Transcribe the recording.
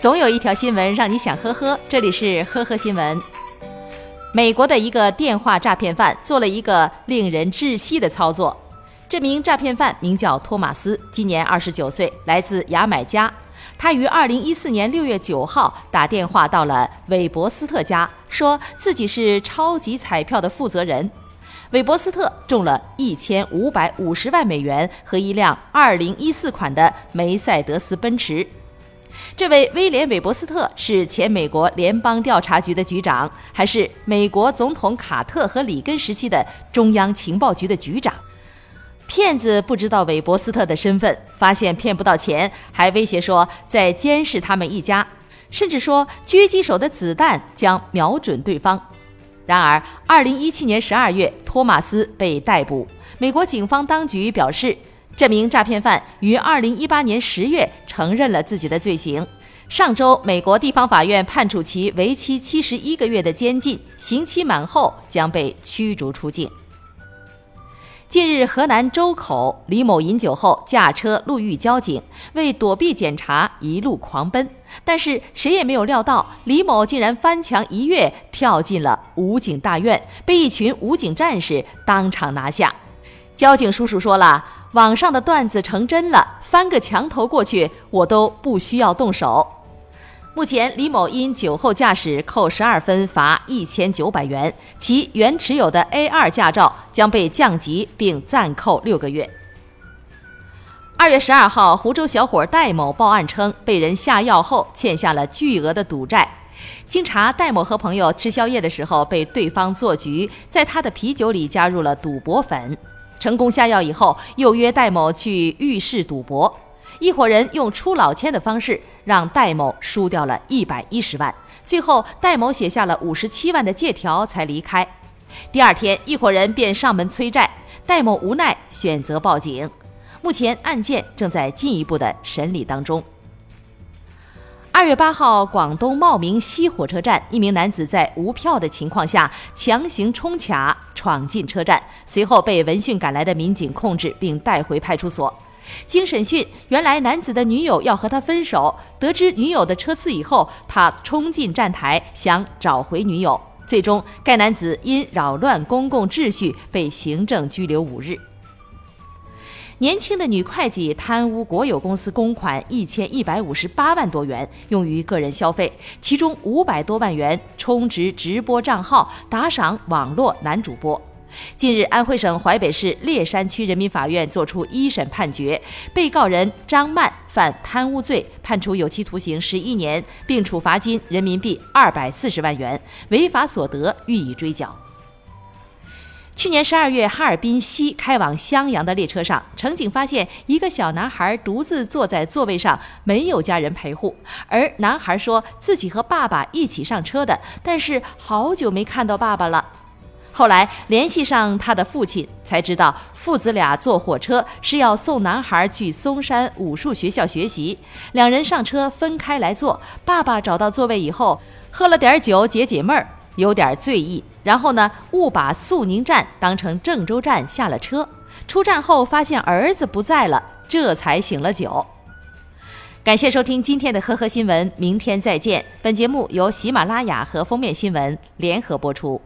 总有一条新闻让你想呵呵。这里是呵呵新闻。美国的一个电话诈骗犯做了一个令人窒息的操作。这名诈骗犯名叫托马斯，今年二十九岁，来自牙买加。他于二零一四年六月九号打电话到了韦伯斯特家，说自己是超级彩票的负责人。韦伯斯特中了一千五百五十万美元和一辆二零一四款的梅赛德斯奔驰。这位威廉·韦伯斯特是前美国联邦调查局的局长，还是美国总统卡特和里根时期的中央情报局的局长。骗子不知道韦伯斯特的身份，发现骗不到钱，还威胁说在监视他们一家，甚至说狙击手的子弹将瞄准对方。然而，二零一七年十二月，托马斯被逮捕。美国警方当局表示。这名诈骗犯于二零一八年十月承认了自己的罪行。上周，美国地方法院判处其为期七十一个月的监禁，刑期满后将被驱逐出境。近日，河南周口李某饮酒后驾车路遇交警，为躲避检查，一路狂奔。但是谁也没有料到，李某竟然翻墙一跃，跳进了武警大院，被一群武警战士当场拿下。交警叔叔说了。网上的段子成真了，翻个墙头过去，我都不需要动手。目前，李某因酒后驾驶扣十二分，罚一千九百元，其原持有的 A 二驾照将被降级并暂扣六个月。二月十二号，湖州小伙戴某报案称，被人下药后欠下了巨额的赌债。经查，戴某和朋友吃宵夜的时候，被对方做局，在他的啤酒里加入了赌博粉。成功下药以后，又约戴某去浴室赌博。一伙人用出老千的方式让戴某输掉了一百一十万。最后，戴某写下了五十七万的借条才离开。第二天，一伙人便上门催债，戴某无奈选择报警。目前案件正在进一步的审理当中。二月八号，广东茂名西火车站，一名男子在无票的情况下强行冲卡闯进车站，随后被闻讯赶来的民警控制并带回派出所。经审讯，原来男子的女友要和他分手，得知女友的车次以后，他冲进站台想找回女友。最终，该男子因扰乱公共秩序被行政拘留五日。年轻的女会计贪污国有公司公款一千一百五十八万多元，用于个人消费，其中五百多万元充值直播账号打赏网络男主播。近日，安徽省淮北市烈山区人民法院作出一审判决，被告人张曼犯贪污罪，判处有期徒刑十一年，并处罚金人民币二百四十万元，违法所得予以追缴。去年十二月，哈尔滨西开往襄阳的列车上，乘警发现一个小男孩独自坐在座位上，没有家人陪护。而男孩说自己和爸爸一起上车的，但是好久没看到爸爸了。后来联系上他的父亲，才知道父子俩坐火车是要送男孩去嵩山武术学校学习。两人上车分开来坐，爸爸找到座位以后，喝了点酒解解闷儿。有点醉意，然后呢，误把肃宁站当成郑州站下了车。出站后发现儿子不在了，这才醒了酒。感谢收听今天的呵呵新闻，明天再见。本节目由喜马拉雅和封面新闻联合播出。